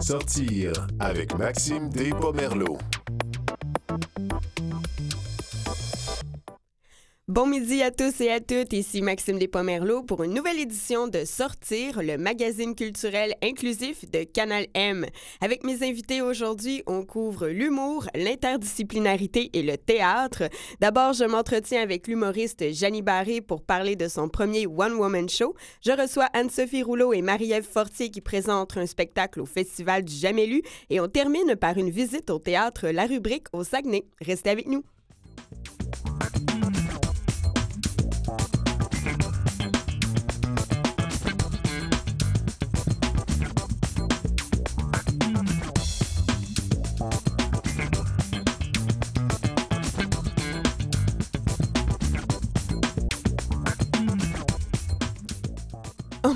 Sortir avec Maxime Despomerleau. Bon midi à tous et à toutes, ici Maxime Despomerleau pour une nouvelle édition de Sortir, le magazine culturel inclusif de Canal M. Avec mes invités aujourd'hui, on couvre l'humour, l'interdisciplinarité et le théâtre. D'abord, je m'entretiens avec l'humoriste Janie Barré pour parler de son premier One Woman Show. Je reçois Anne-Sophie Rouleau et Marie-Ève Fortier qui présentent un spectacle au Festival du Jamais lu et on termine par une visite au théâtre La Rubrique au Saguenay. Restez avec nous.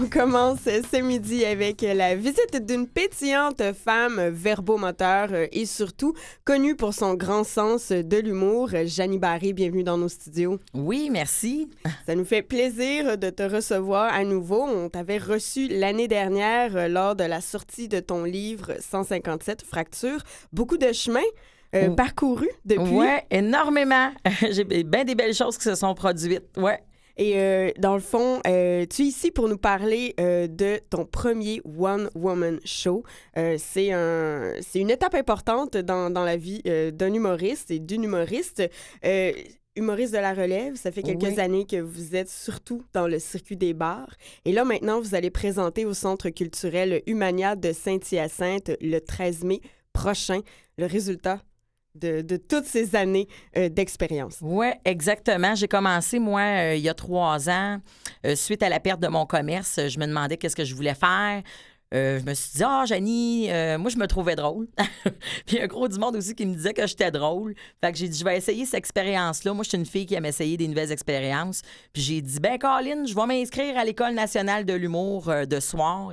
On commence ce midi avec la visite d'une pétillante femme verbomoteur et surtout connue pour son grand sens de l'humour. Janie Barré, bienvenue dans nos studios. Oui, merci. Ça nous fait plaisir de te recevoir à nouveau. On t'avait reçu l'année dernière lors de la sortie de ton livre 157 Fractures. Beaucoup de chemin. Euh, parcouru depuis. Oui, énormément. J'ai bien des belles choses qui se sont produites. Ouais. Et euh, dans le fond, euh, tu es ici pour nous parler euh, de ton premier One Woman Show. c'est un, une étape importante dans, dans la vie d'un humoriste et d'une humoriste. humoriste de la relève, ça fait quelques Oui. années que vous êtes surtout dans le circuit des bars. Et là, maintenant, vous allez présenter au Centre culturel Humania de Saint-Hyacinthe le 13 mai prochain le résultat? De, toutes ces années euh, d'expérience. Oui, exactement. J'ai commencé, moi, euh, il y a trois ans, euh, suite à la perte de mon commerce. Je me demandais qu'est-ce que je voulais faire. Euh, je me suis dit, ah, Janie, euh, moi, je me trouvais drôle. Puis il y a un gros du monde aussi qui me disait que j'étais drôle. Fait que j'ai dit, je vais essayer cette expérience-là. Moi, je suis une fille qui aime essayer des nouvelles expériences. Puis j'ai dit, ben, Colin, je vais m'inscrire à l'École nationale de l'humour euh, de soir.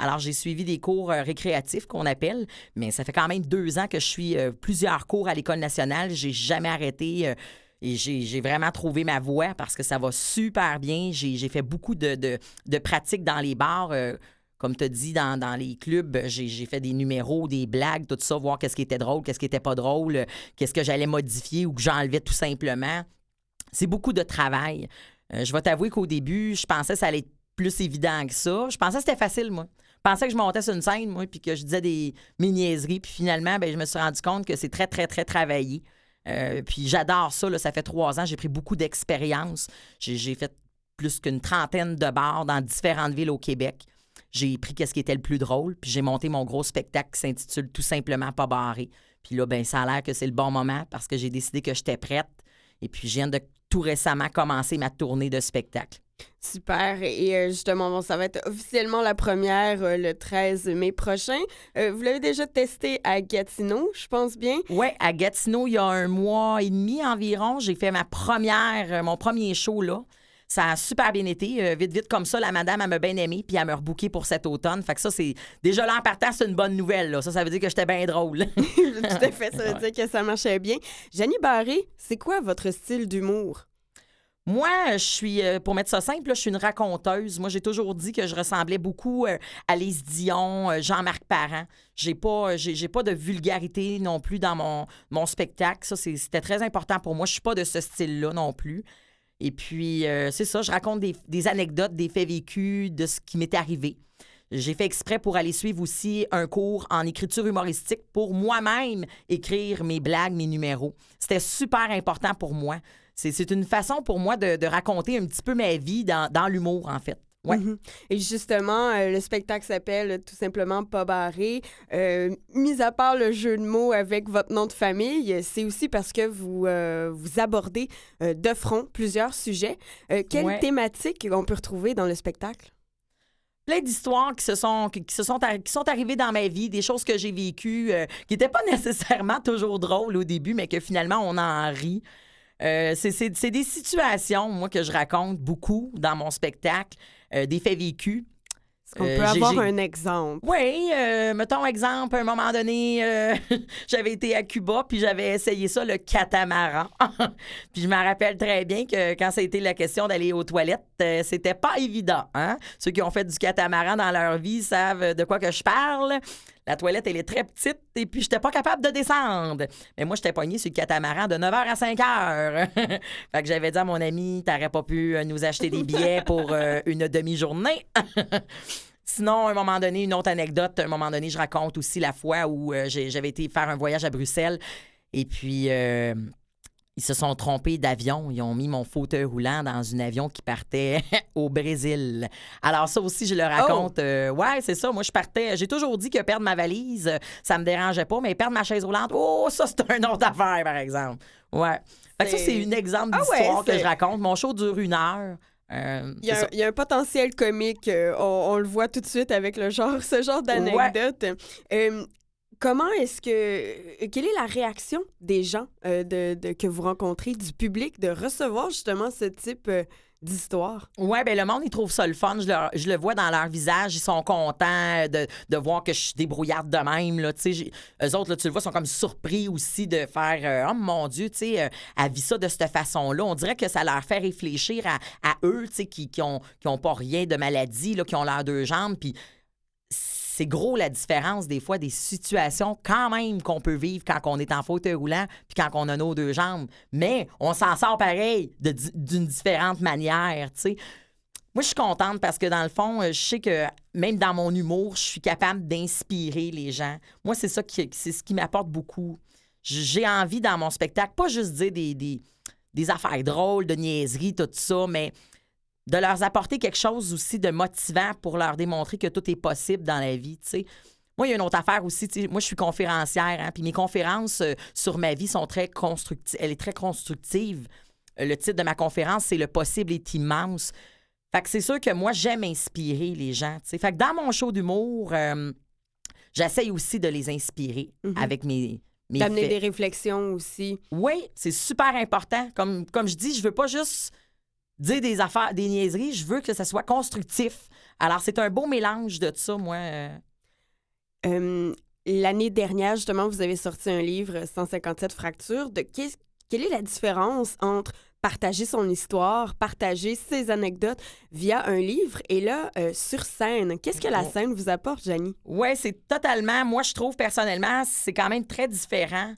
Alors, j'ai suivi des cours récréatifs qu'on appelle, mais ça fait quand même deux ans que je suis plusieurs cours à l'École nationale. J'ai jamais arrêté. et j'ai vraiment trouvé ma voie parce que ça va super bien. J'ai fait beaucoup de, de, de pratiques dans les bars. Comme tu as dit, dans, dans les clubs, j'ai fait des numéros, des blagues, tout ça, voir qu'est-ce qui était drôle, qu'est-ce qui était pas drôle, qu'est-ce que j'allais modifier ou que j'enlevais tout simplement. C'est beaucoup de travail. Euh, je vais t'avouer qu'au début, je pensais que ça allait être plus évident que ça. Je pensais que c'était facile, moi. Je pensais que je montais sur une scène, moi, puis que je disais des mini-niaiseries. Puis finalement, ben, je me suis rendu compte que c'est très, très, très travaillé. Euh, puis j'adore ça. Là, ça fait trois ans. J'ai pris beaucoup d'expérience. J'ai fait plus qu'une trentaine de bars dans différentes villes au Québec. J'ai pris qu'est-ce qui était le plus drôle, puis j'ai monté mon gros spectacle qui s'intitule tout simplement Pas barré. Puis là, ben, ça a l'air que c'est le bon moment parce que j'ai décidé que j'étais prête. Et puis, je viens de tout récemment commencer ma tournée de spectacle. Super. Et euh, justement, bon, ça va être officiellement la première euh, le 13 mai prochain. Euh, vous l'avez déjà testé à Gatineau, je pense bien? Ouais, à Gatineau, il y a un mois et demi environ, j'ai fait ma première, mon premier show là. Ça a super bien été. Euh, vite, vite, comme ça, la madame, elle m'a bien aimé, puis elle m'a rebooké pour cet automne. Fait que ça, c'est. Déjà là, en partant, c'est une bonne nouvelle. Là. Ça, ça veut dire que j'étais bien drôle. Tout à fait, ça veut dire que ça marchait bien. Janie Barré, c'est quoi votre style d'humour? Moi, je suis, euh, pour mettre ça simple, là, je suis une raconteuse. Moi, j'ai toujours dit que je ressemblais beaucoup euh, à Lise Dion, euh, Jean-Marc Parent. J'ai pas, euh, j'ai, j'ai pas de vulgarité non plus dans mon, mon spectacle. Ça, c'est- c'était très important pour moi. Je suis pas de ce style-là non plus. Et puis, euh, c'est ça, je raconte des, anecdotes, des faits vécus, de ce qui m'est arrivé. J'ai fait exprès pour aller suivre aussi un cours en écriture humoristique pour moi-même écrire mes blagues, mes numéros. C'était super important pour moi. C'est c'est une façon pour moi de, de raconter un petit peu ma vie dans, dans l'humour, en fait. Ouais. Mhm. Et justement, euh, le spectacle s'appelle euh, tout simplement Pas barré. Euh, mis à part le jeu de mots avec votre nom de famille, c'est aussi parce que vous, euh, vous abordez de front plusieurs sujets. Quelles Ouais. thématiques on peut retrouver dans le spectacle? plein d'histoires qui se sont qui, qui se sont qui sont arrivées dans ma vie, des choses que j'ai vécues euh, qui n'étaient pas nécessairement toujours drôles au début, mais que finalement on en rit. Euh, c'est- des situations, moi, que je raconte beaucoup dans mon spectacle, des faits vécus. Qu'on Euh, peut avoir un exemple? Oui, euh, mettons exemple, à un moment donné, euh, j'avais été à Cuba, puis j'avais essayé ça, le catamaran. puis je me rappelle très bien que quand ça a été la question d'aller aux toilettes, euh, c'était pas évident. Hein? Ceux qui ont fait du catamaran dans leur vie savent de quoi que je parle. La toilette, elle est très petite et puis j'étais pas capable de descendre. Mais moi, j'étais pognée sur le catamaran de 9h à 5h. fait que j'avais dit à mon ami, t'aurais pas pu euh, nous acheter des billets pour euh, une demi-journée. Sinon, à un moment donné, une autre anecdote, à un moment donné, je raconte aussi la fois où euh, j'avais été faire un voyage à Bruxelles et puis ils se sont trompés d'avion. Ils ont mis mon fauteuil roulant dans un avion qui partait au Brésil. Alors ça aussi, je le raconte. euh, ouais, c'est ça. Moi, je partais. J'ai toujours dit que perdre ma valise, ça me dérangeait pas, mais perdre ma chaise roulante, oh, ça, c'est une autre affaire, par exemple. Ouais. Fait que ça, C'est- un exemple Ah ouais, d'histoire que je raconte. Mon show dure une heure. Euh, Il y, a, c'est ça. il y a un potentiel comique, euh, on, on le voit tout de suite avec le genre, ce genre d'anecdote. Euh, comment est-ce que. Quelle est la réaction des gens euh, que vous rencontrez, du public, de recevoir justement ce type euh, d'histoire? Ouais, ben le monde, ils trouvent ça le fun. Je le, vois dans leur visage. Ils sont contents de, voir que je suis débrouillarde de même. Là, eux autres, là, tu le vois, sont comme surpris aussi de faire euh, Oh mon Dieu, tu sais, euh, ça de cette façon-là. On dirait que ça leur fait réfléchir à, eux, tu sais, qui n'ont qui ont pas rien de maladie, là, qui ont leurs deux jambes. Puis c'est gros la différence des fois des situations quand même qu'on peut vivre quand on est en fauteuil roulant puis quand on a nos deux jambes. Mais on s'en sort pareil d'une différente manière, tu sais. Moi, je suis contente parce que dans le fond, euh, je sais que même dans mon humour, je suis capable d'inspirer les gens. Moi, c'est ça qui, ce qui m'apporte beaucoup. J'ai envie dans mon spectacle, pas juste dire des, des, des affaires drôles, de niaiseries, tout ça, mais de leur apporter quelque chose aussi de motivant pour leur démontrer que tout est possible dans la vie, tu sais. Moi, il y a une autre affaire aussi. Moi, je suis conférencière, hein, puis mes conférences euh, sur ma vie sont très constructives. Elle est très constructive. Euh, Le titre de ma conférence, c'est Le possible est immense. Fait que c'est sûr que moi, j'aime inspirer les gens. tu sais. Fait que dans mon show d'humour, euh, j'essaye aussi de les inspirer Mhm. avec mes, mes D'amener des réflexions aussi. Oui, c'est super important. Comme, comme je dis, je veux pas juste dire des affaires, des niaiseries, je veux que ça soit constructif. Alors, c'est un beau mélange de ça, moi. euh. L'année dernière, justement, vous avez sorti un livre, 157 fractures. De quelle est la différence entre partager son histoire, partager ses anecdotes via un livre et là, euh, sur scène? Qu'est-ce que la scène vous apporte, Janie? Ouais, c'est totalement, moi, je trouve personnellement, c'est quand même très différent.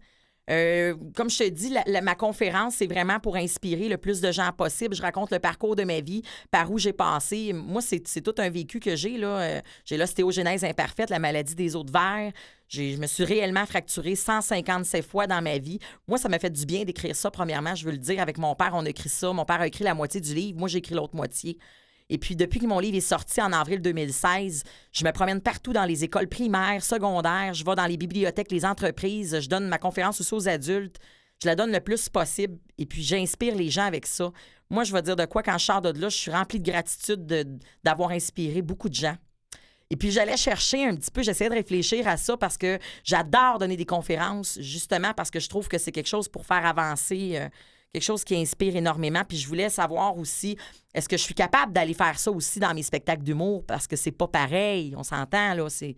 Euh, comme je te dis, ma conférence, c'est vraiment pour inspirer le plus de gens possible. Je raconte le parcours de ma vie, par où j'ai passé. Moi, c'est tout un vécu que j'ai. Euh, j'ai l'ostéogenèse imparfaite, la maladie des os de verre. Je me suis réellement fracturée 157 fois dans ma vie. Moi, ça m'a fait du bien d'écrire ça, premièrement. Je veux le dire, avec mon père, on écrit ça. Mon père a écrit la moitié du livre. Moi, j'ai écrit l'autre moitié. Et puis, depuis que mon livre est sorti en avril 2016, je me promène partout dans les écoles primaires, secondaires, je vais dans les bibliothèques, les entreprises, je donne ma conférence aussi aux adultes. Je la donne le plus possible et puis j'inspire les gens avec ça. Moi, je vais dire de quoi quand je sors de là, je suis remplie de gratitude de- d'avoir inspiré beaucoup de gens. Et puis j'allais chercher un petit peu, j'essayais de réfléchir à ça parce que j'adore donner des conférences, justement parce que je trouve que c'est quelque chose pour faire avancer, euh, quelque chose qui inspire énormément. Puis je voulais savoir aussi, est-ce que je suis capable d'aller faire ça aussi dans mes spectacles d'humour? Parce que c'est pas pareil, on s'entend là, c'est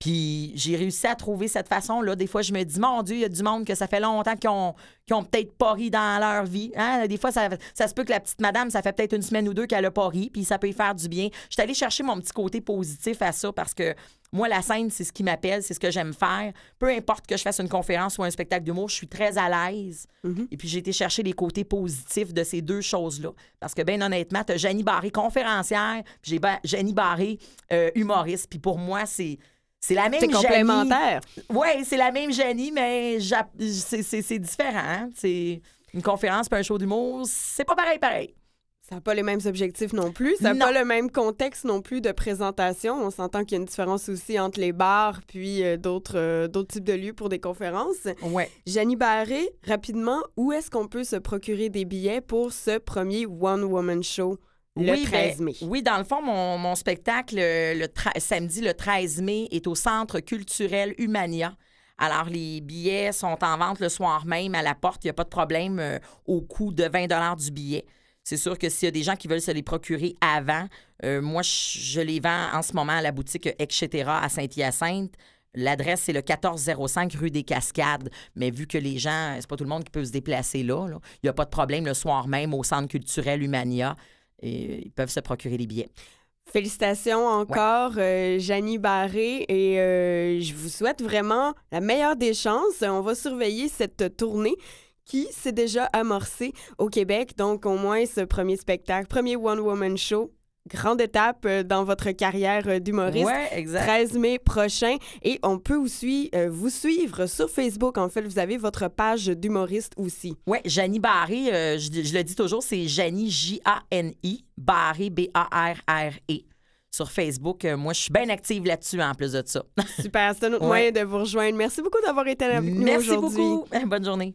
puis j'ai réussi à trouver cette façon-là. Des fois, je me dis, mon Dieu, il y a du monde que ça fait longtemps qu'ils ont, ont peut-être pas ri dans leur vie. Hein? Des fois, ça, ça se peut que la petite madame, ça fait peut-être une semaine ou deux qu'elle a pas ri, puis ça peut y faire du bien. Je suis allée chercher mon petit côté positif à ça parce que moi, la scène, c'est ce qui m'appelle, c'est ce que j'aime faire. Peu importe que je fasse une conférence ou un spectacle d'humour, je suis très à l'aise. Et puis, j'ai été chercher les côtés positifs de ces deux choses-là. Parce que, bien honnêtement, tu as Janie Barré, conférencière, puis j'ai Janie Barré, euh, humoriste. Puis pour moi, c'est. C'est la même C'est complémentaire. Oui, c'est la même Janie, mais c'est différent. hein. C'est une conférence puis un show d'humour, c'est pas pareil, pareil. Ça n'a pas les mêmes objectifs non plus. Ça n'a pas le même contexte non plus de présentation. On s'entend qu'il y a une différence aussi entre les bars puis euh, d'autres euh, d'autres types de lieux pour des conférences. Ouais. Janie Barré, rapidement, où est-ce qu'on peut se procurer des billets pour ce premier One Woman Show? Le oui, 13 ben, mai? oui, dans le fond, mon, mon spectacle le, le samedi le 13 mai est au Centre culturel Humania. Alors, les billets sont en vente le soir même à la porte. Il n'y a pas de problème euh, au coût de 20 du billet. C'est sûr que s'il y a des gens qui veulent se les procurer avant, euh, moi, je, je les vends en ce moment à la boutique Etc. à Saint-Hyacinthe. L'adresse, c'est le 1405 rue des Cascades. Mais vu que les gens, c'est pas tout le monde qui peut se déplacer là, là, il n'y a pas de problème le soir même au Centre culturel Humania. Et ils peuvent se procurer les billets. Félicitations encore, euh, Janie Barré, et euh, je vous souhaite vraiment la meilleure des chances. On va surveiller cette tournée qui s'est déjà amorcée au Québec, donc au moins ce premier spectacle, premier one-woman show grande étape euh, dans votre carrière euh, d'humoriste. Ouais, exact. 13 mai prochain. Et on peut aussi euh, vous suivre sur Facebook. En fait, vous avez votre page d'humoriste aussi. Oui, Janie Barré, euh, je, je le dis toujours, c'est Janie, J-A-N-I, Barré, B-A-R-R-E. Sur Facebook, moi, je suis bien active là-dessus en plus de ça. Super, c'est un autre Ouais. moyen de vous rejoindre. Merci beaucoup d'avoir été avec nous Merci aujourd'hui. beaucoup. Bonne journée.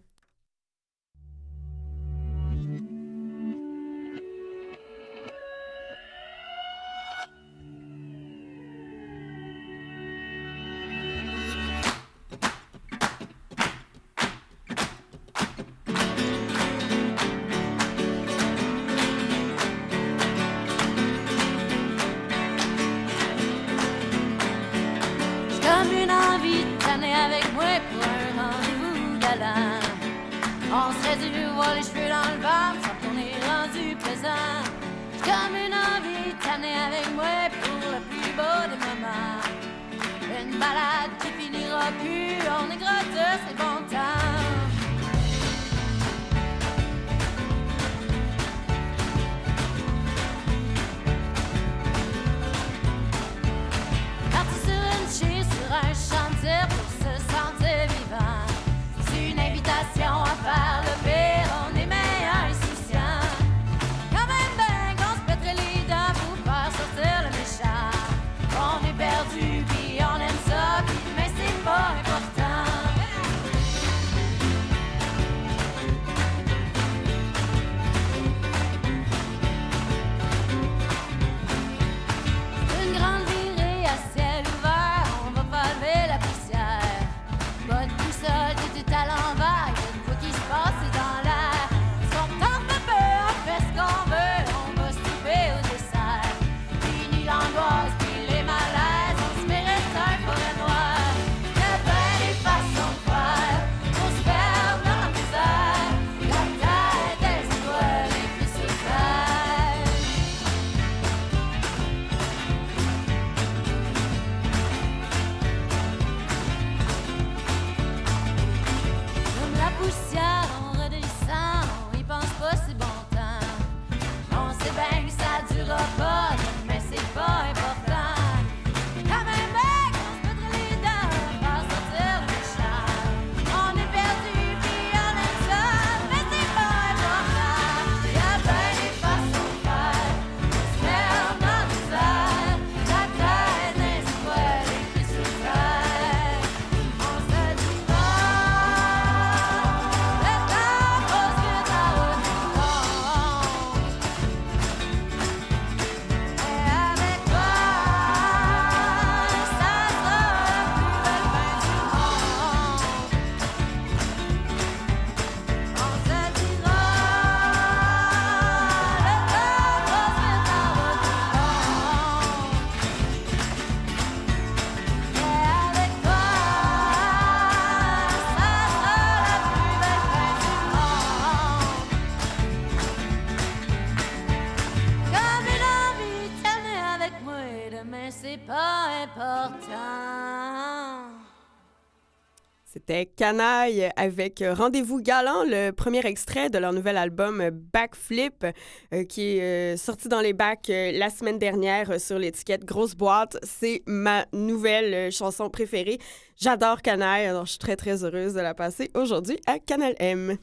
C'était Canaille avec Rendez-vous galant, le premier extrait de leur nouvel album Backflip, euh, qui est euh, sorti dans les bacs euh, la semaine dernière sur l'étiquette Grosse Boîte. C'est ma nouvelle chanson préférée. J'adore Canaille, alors je suis très très heureuse de la passer aujourd'hui à Canal M.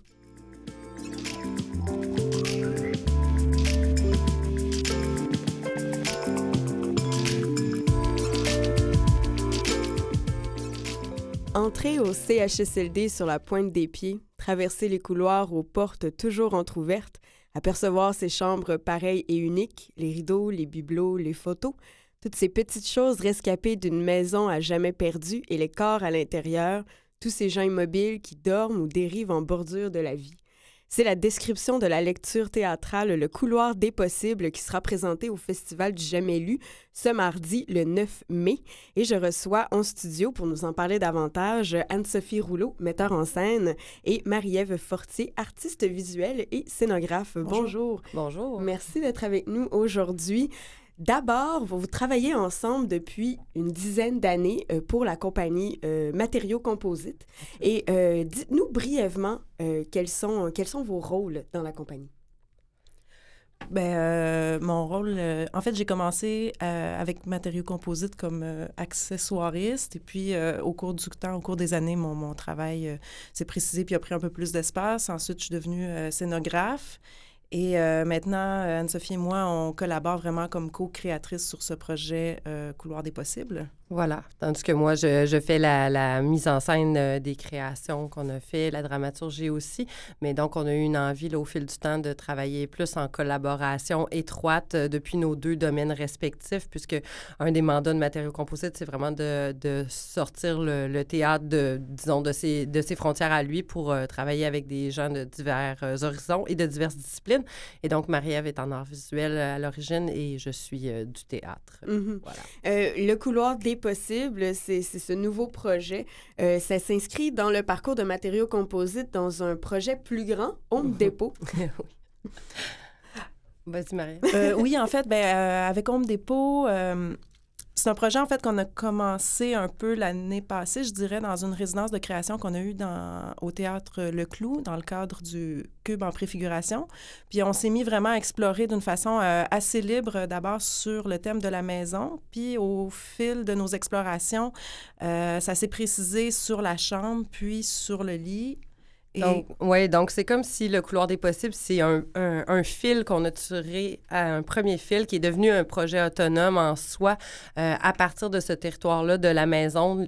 Entrer au CHSLD sur la pointe des pieds, traverser les couloirs aux portes toujours entr'ouvertes, apercevoir ces chambres pareilles et uniques, les rideaux, les bibelots, les photos, toutes ces petites choses rescapées d'une maison à jamais perdue et les corps à l'intérieur, tous ces gens immobiles qui dorment ou dérivent en bordure de la vie. C'est la description de la lecture théâtrale Le couloir des possibles qui sera présentée au Festival du Jamais lu ce mardi, le 9 mai. Et je reçois en studio pour nous en parler davantage Anne-Sophie Rouleau, metteur en scène, et Marie-Ève Fortier, artiste visuelle et scénographe. Bonjour. Bonjour. Merci d'être avec nous aujourd'hui. D'abord, vous, travaillez ensemble depuis une dizaine d'années euh, pour la compagnie euh, Matériaux Composites. Et euh, dites-nous brièvement euh, quels, sont, quels sont vos rôles dans la compagnie? Ben, mon rôle, en fait, j'ai commencé avec matériaux composites comme accessoiriste. Et puis, au cours du temps, au cours des années, mon, mon travail s'est précisé puis a pris un peu plus d'espace. Ensuite, je suis devenue scénographe. Et euh, maintenant, euh, Anne-Sophie et moi, on collabore vraiment comme co-créatrice sur ce projet euh, Couloir des possibles. Voilà. Tandis que moi, je, fais la, mise en scène des créations qu'on a fait, la dramaturgie aussi. Mais donc, on a eu une envie, là, au fil du temps, de travailler plus en collaboration étroite depuis nos deux domaines respectifs, puisque un des mandats de matériaux composites, c'est vraiment de, sortir le, théâtre de, disons, de ses, frontières à lui pour travailler avec des gens de divers horizons et de diverses disciplines. Et donc, Marie-Ève est en art visuel à l'origine et je suis euh, du théâtre. Mhm. Voilà. Euh, le couloir des possibles, c'est ce nouveau projet. Euh, ça s'inscrit dans le parcours de matériaux composites dans un projet plus grand, Home Mhm. Depot. oui. Vas-y, Marie. Euh, oui, en fait, ben, euh, avec Home Depot, euh, c'est un projet en fait qu'on a commencé un peu l'année passée, je dirais, dans une résidence de création qu'on a eue dans, au théâtre Le Clou, dans le cadre du Cube en préfiguration. Puis on s'est mis vraiment à explorer d'une façon euh, assez libre, d'abord sur le thème de la maison, puis au fil de nos explorations, euh, ça s'est précisé sur la chambre, puis sur le lit. Et Donc, ouais, donc c'est comme si le couloir des possibles, c'est un, un- fil qu'on a tiré à un premier fil qui est devenu un projet autonome en soi euh, à partir de ce territoire-là, de la maison.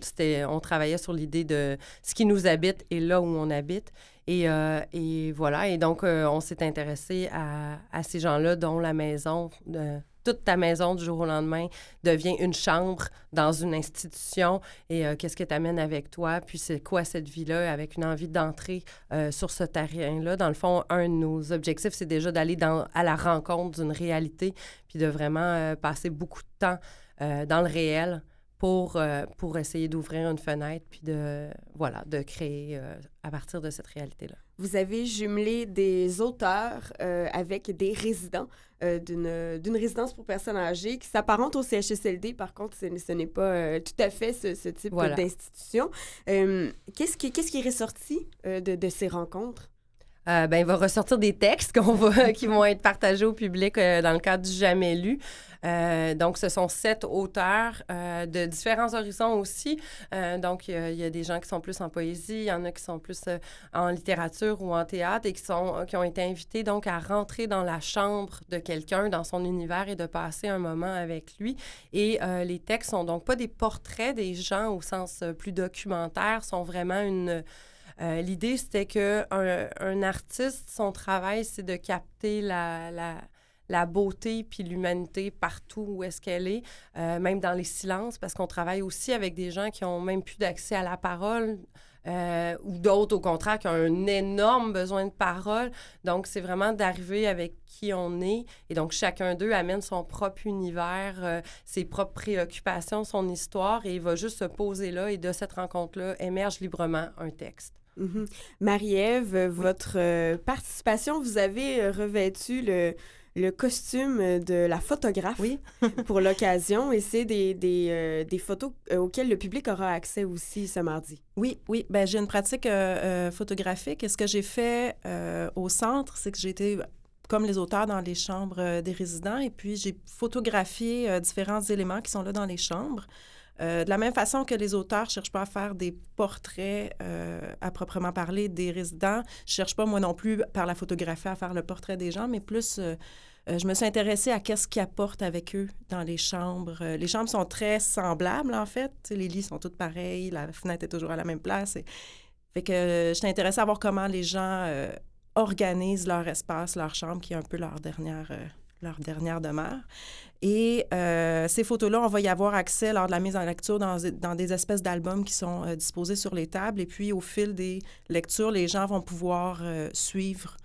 On travaillait sur l'idée de ce qui nous habite et là où on habite. Et, euh, et voilà, et donc euh, on s'est intéressé à, à ces gens-là dont la maison, toute ta maison du jour au lendemain devient une chambre dans une institution et euh, qu'est-ce que tu avec toi, puis c'est quoi cette vie-là avec une envie d'entrer euh, sur ce terrain-là? Dans le fond, un de nos objectifs, c'est déjà d'aller à la rencontre d'une réalité, puis de vraiment euh, passer beaucoup de temps dans le réel pour, pour essayer d'ouvrir une fenêtre, puis de, voilà, de créer à partir de cette réalité-là. Vous avez jumelé des auteurs avec des résidents euh, d'une résidence pour personnes âgées qui s'apparente au CHSLD. Par contre, ce, ce n'est pas euh, tout à fait ce, ce type Voilà. d'institution. Euh, Qu'est-ce qui, qu'est-ce qui est ressorti de, de ces rencontres? Euh, ben, il va ressortir des textes qu'on va, qui vont être partagés au public euh, dans le cadre du Jamais lu. Euh, donc, ce sont sept auteurs de différents horizons aussi. Donc, il y y, a des gens qui sont plus en poésie, il y en a qui sont plus en littérature ou en théâtre et qui, sont, qui ont été invités donc à rentrer dans la chambre de quelqu'un, dans son univers et de passer un moment avec lui. Et les textes sont donc pas des portraits des gens au sens plus documentaire, sont vraiment une euh, L'idée, c'était que un, artiste, son travail, c'est de capter la, la, la beauté puis l'humanité partout où est-ce qu'elle est, euh, même dans les silences, parce qu'on travaille aussi avec des gens qui ont même plus d'accès à la parole. euh, ou d'autres, au contraire, qui ont un énorme besoin de parole. Donc, c'est vraiment d'arriver avec qui on est. Et donc, chacun d'eux amène son propre univers, ses propres préoccupations, son histoire, et il va juste se poser là. Et de cette rencontre-là, émerge librement un texte. Mhm. Marie-Ève, votre euh, participation, vous avez euh, revêtu le, le costume de la photographe Oui. pour l'occasion et c'est des, des, euh, des photos auxquelles le public aura accès aussi ce mardi. Oui, oui. Ben, j'ai une pratique euh, photographique. Et ce que j'ai fait au centre, c'est que j'ai été comme les auteurs dans les chambres des résidents et puis j'ai photographié différents éléments qui sont là dans les chambres. Euh, de la même façon que les auteurs ne cherchent pas à faire des portraits euh, à proprement parler des résidents, je cherche pas moi non plus par la photographie à faire le portrait des gens, mais plus euh, je me suis intéressée à qu'est-ce qu'ils apportent avec eux dans les chambres. Les chambres sont très semblables, en fait. Les lits sont tous pareils, la fenêtre est toujours à la même place. Et... Euh, j'étais intéressée à voir comment les gens organisent leur espace, leur chambre, qui est un peu leur dernière, leur dernière demeure. Et euh, ces photos-là, on va y avoir accès lors de la mise en lecture dans, dans des espèces d'albums qui sont euh, disposés sur les tables. Et puis, au fil des lectures, les gens vont pouvoir euh, suivre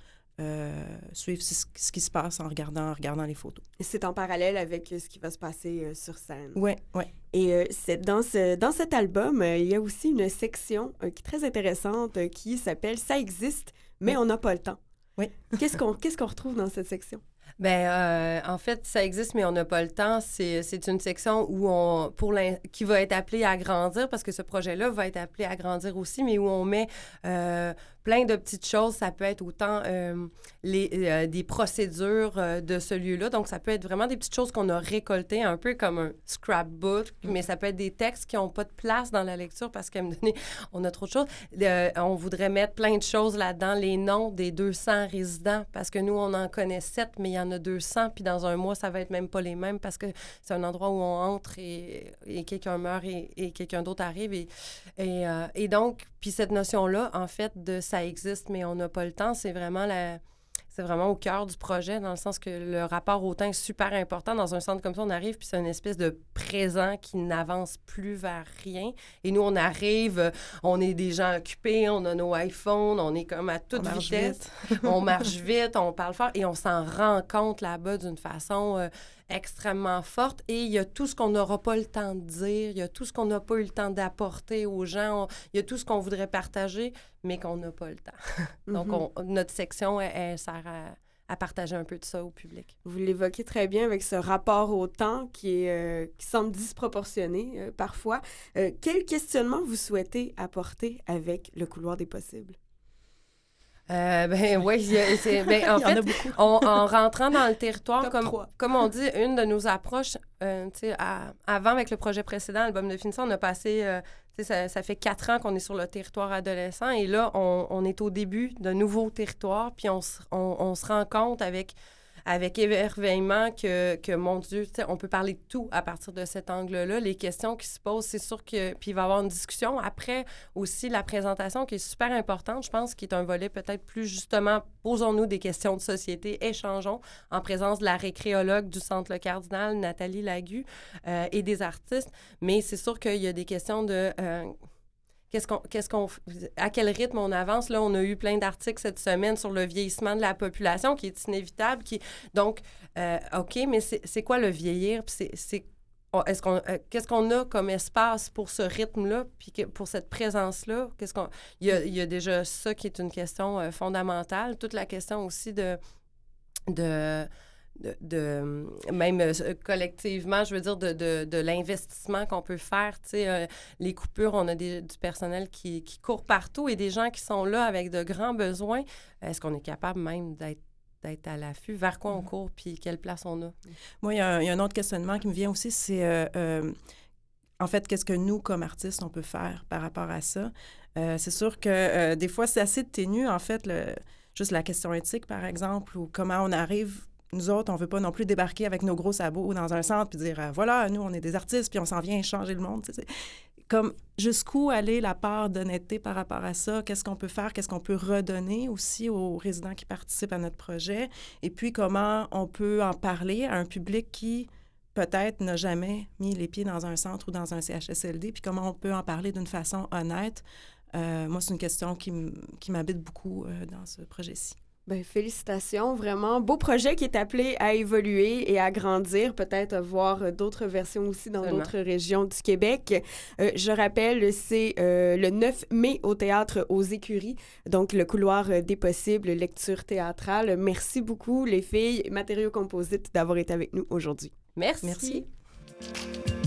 euh, suivre ce, ce qui se passe en regardant, en regardant les photos. C'est en parallèle avec euh, ce qui va se passer euh, sur scène. Oui, oui. Et c'est dans, ce, dans cet album, il y a aussi une section qui est très intéressante qui s'appelle Ça existe, mais Oui. on n'a pas le temps. Oui. Qu'est-ce qu'on qu'est-ce qu'on retrouve dans cette section? Ben, euh, en fait, ça existe, mais on n'a pas le temps. C'est c'est une section où on, pour qui va être appelée à grandir, parce que ce projet-là va être appelé à grandir aussi, mais où on met euh, plein de petites choses. Ça peut être autant euh, les, des procédures de ce lieu-là. Donc, ça peut être vraiment des petites choses qu'on a récoltées, un peu comme un scrapbook, mais ça peut être des textes qui n'ont pas de place dans la lecture parce qu'à un moment donné, on a trop de choses. On voudrait mettre plein de choses là-dedans, les noms des 200 résidents, parce que nous, on en connaît 7, mais il y en a 200, puis dans un mois, ça va être même pas les mêmes parce que c'est un endroit où on entre et, quelqu'un meurt et, quelqu'un d'autre arrive. Et, et, euh, et donc, puis cette notion-là, en fait, de ça existe, mais on n'a pas le temps, c'est vraiment la... C'est vraiment au cœur du projet, dans le sens que le rapport au temps est super important. Dans un centre comme ça, on arrive, puis c'est une espèce de présent qui n'avance plus vers rien. Et nous, on arrive, on est des gens occupés, on a nos iPhones, on est comme à toute On marche vitesse vite. on marche vite, on parle fort et on s'en rend compte là-bas d'une façon euh, extrêmement forte. Et il y a tout ce qu'on n'aura pas le temps de dire, il y a tout ce qu'on n'a pas eu le temps d'apporter aux gens, on- il y a tout ce qu'on voudrait partager, mais qu'on n'a pas le temps. Donc, Mhm. on- notre section, elle, elle sert à, à partager un peu de ça au public. Vous l'évoquez très bien avec ce rapport au temps qui, est, euh, qui semble disproportionné euh, parfois. Euh, quel questionnement vous souhaitez apporter avec le couloir des possibles? Euh, ben oui, ben, en en fait, on- en rentrant dans le territoire, Top comme, comme on dit, une de nos approches, euh, tu sais, à- avant avec le projet précédent, Album de finition, on a passé, euh, tu sais, ça, ça fait quatre ans qu'on est sur le territoire adolescent et là, on, on est au début d'un nouveau territoire, puis on, on, on se rend compte avec, avec émerveillement que, que, mon Dieu, on peut parler de tout à partir de cet angle-là. Les questions qui se posent, c'est sûr que, puis il va y avoir une discussion. Après, aussi, la présentation qui est super importante, je pense, qui est un volet peut-être plus justement, posons-nous des questions de société, échangeons en présence de la récréologue du Centre Le Cardinal, Nathalie Lagu, euh, et des artistes. Mais c'est sûr qu'il y a des questions de... euh, Qu'est-ce qu'on, qu'est-ce qu'on, à quel rythme on avance? Là, on a eu plein d'articles cette semaine sur le vieillissement de la population qui est inévitable. Qui, donc, euh, OK, mais c'est, c'est quoi le vieillir? Puis c'est, est-ce qu'on, euh, qu'est-ce qu'on a comme espace pour ce rythme-là, puis que- pour cette présence-là? Qu'est-ce qu'on, il, y a, il y a déjà ça qui est une question euh, fondamentale. Toute la question aussi de, de, de, de- même euh, collectivement, je veux dire, de, de, de l'investissement qu'on peut faire. Tu sais, euh, les coupures, on a des- du personnel qui, qui court partout et des gens qui sont là avec de grands besoins. Est-ce qu'on est capable même d'être d'être à l'affût, vers quoi on court, puis quelle place on a? Moi, il y, a un- il y a un autre questionnement qui me vient aussi, c'est euh, en fait, qu'est-ce que nous, comme artistes, on peut faire par rapport à ça? C'est sûr que des fois, c'est assez ténu, en fait, le, juste la question éthique, par exemple, ou comment on arrive. Nous autres, on veut pas non plus débarquer avec nos gros sabots dans un centre puis dire euh, voilà, nous, on est des artistes puis on s'en vient changer le monde. Comme jusqu'où aller la part d'honnêteté par rapport à ça? Qu'est-ce qu'on peut faire? Qu'est-ce qu'on peut redonner aussi aux résidents qui participent à notre projet? Et puis, comment on peut en parler à un public qui peut-être n'a jamais mis les pieds dans un centre ou dans un CHSLD, puis comment on peut en parler d'une façon honnête? Euh, moi, c'est une question qui m'habite beaucoup euh, dans ce projet-ci. Ben, félicitations, vraiment. Beau projet qui est appelé à évoluer et à grandir, peut-être voir d'autres versions aussi dans d'autres régions du Québec. Euh, je rappelle, c'est euh, le 9 mai au théâtre aux Écuries, donc le couloir des possibles, lecture théâtrale. Merci beaucoup, les filles, matériaux composites, d'avoir été avec nous aujourd'hui. Merci. Merci.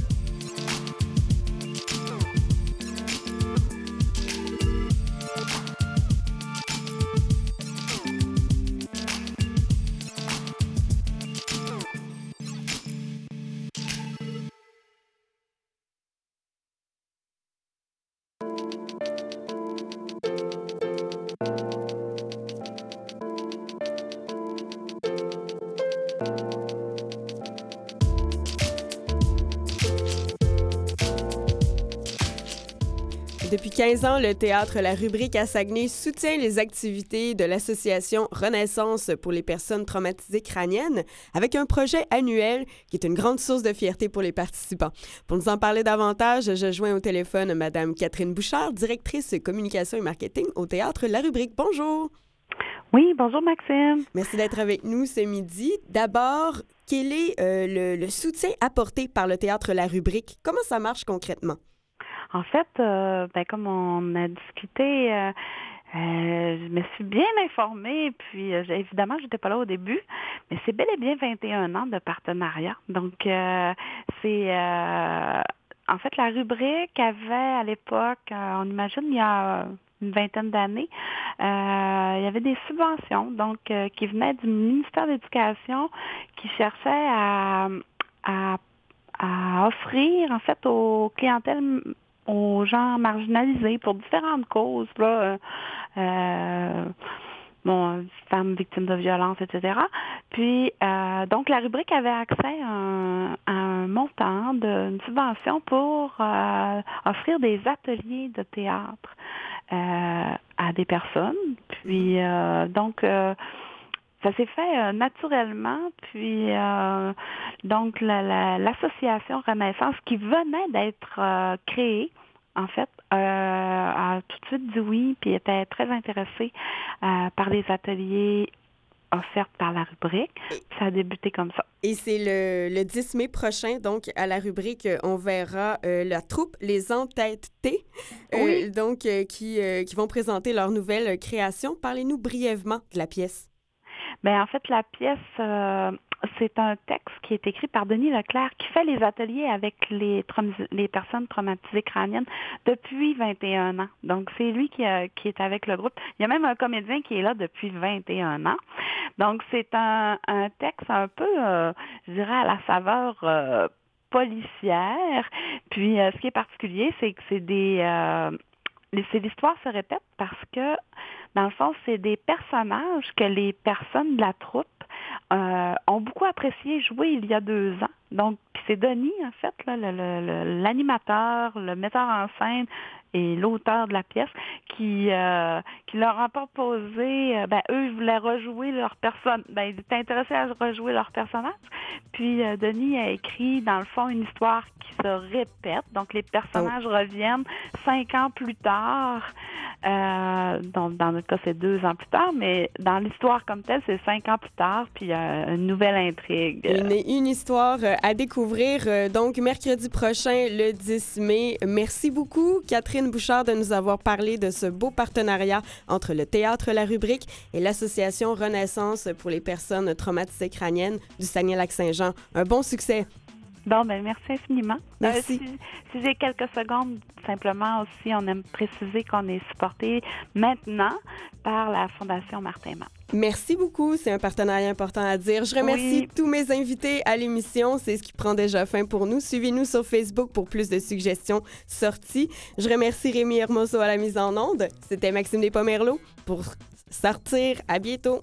15 ans, le théâtre La Rubrique à Saguenay soutient les activités de l'association Renaissance pour les personnes traumatisées crâniennes avec un projet annuel qui est une grande source de fierté pour les participants. Pour nous en parler davantage, je joins au téléphone Madame Catherine Bouchard, directrice communication et marketing au théâtre La Rubrique. Bonjour. Oui, bonjour Maxime. Merci d'être avec nous ce midi. D'abord, quel est euh, le, le soutien apporté par le théâtre La Rubrique? Comment ça marche concrètement? En fait, euh, ben, comme on a discuté, euh, Euh, je me suis bien informée, puis évidemment, j'étais pas là au début, mais c'est bel et bien 21 ans de partenariat. Donc, c'est en fait la rubrique avait à l'époque, on imagine il y a une vingtaine d'années, il y avait des subventions donc qui venaient du ministère de l'Éducation qui cherchait à, à à offrir en fait aux clientèles aux gens marginalisés pour différentes causes là euh, euh, bon femmes victimes de violences etc puis euh, donc la rubrique avait accès à un, à un montant d'une subvention pour euh, offrir des ateliers de théâtre euh, à des personnes. Puis euh, donc ça s'est fait euh, naturellement, puis euh, donc la- la- l'association Renaissance qui venait d'être euh, créée, en fait, euh, a tout de suite dit oui, puis était très intéressée euh, par les ateliers offerts par la rubrique. Ça a débuté comme ça. Et c'est le, le 10 mai prochain, donc à la rubrique, on verra euh, la troupe Les Entêtés, Oui. donc qui, qui vont présenter leur nouvelle création. Parlez-nous brièvement de la pièce. Ben en fait, la pièce, euh, c'est un texte qui est écrit par Denis Leclerc qui fait les ateliers avec les, personnes traumatisées crâniennes depuis 21 ans. Donc, c'est lui qui, a- qui est avec le groupe. Il y a même un comédien qui est là depuis 21 ans. Donc, c'est un, texte un peu, euh, je dirais, à la saveur euh, policière. Puis, euh, ce qui est particulier, c'est que c'est des... euh, l'histoire se répète parce que dans le fond, c'est des personnages que les personnes de la troupe euh, ont beaucoup apprécié jouer il y a deux ans. Donc, c'est Denis, en fait, là, le- le- le- l'animateur, le, metteur en scène et l'auteur de la pièce qui, euh, qui leur a proposé, euh, ben, eux, ils voulaient rejouer leur personne. Ben, ils étaient intéressés à rejouer leur personnage. Puis euh, Denis a écrit, dans le fond, une histoire qui se répète. Donc, les personnages reviennent cinq ans plus tard. Euh, donc, dans le cas, c'est deux ans plus tard, mais dans l'histoire comme telle, c'est cinq ans plus tard, puis il y a une nouvelle intrigue. Une, une histoire à découvrir euh, donc mercredi prochain, le 10 mai. Merci beaucoup, Catherine Bouchard, de nous avoir parlé de ce beau partenariat entre le Théâtre La Rubrique et l'Association Renaissance pour les personnes traumatisées crâniennes du Saguenay-Lac-Saint-Jean. Un bon succès. Bon, ben merci infiniment. Merci. Euh, si si j'ai quelques secondes, simplement aussi, on aime préciser qu'on est supporté maintenant par la Fondation Martin Matt. Merci beaucoup. C'est un partenariat important à dire. Je remercie Oui. tous mes invités à l'émission. C'est ce qui prend déjà fin pour nous. Suivez-nous sur Facebook pour plus de suggestions sorties. Je remercie Rémi Hermoso à la mise en onde. C'était Maxime Despomerleau pour sortir. À bientôt.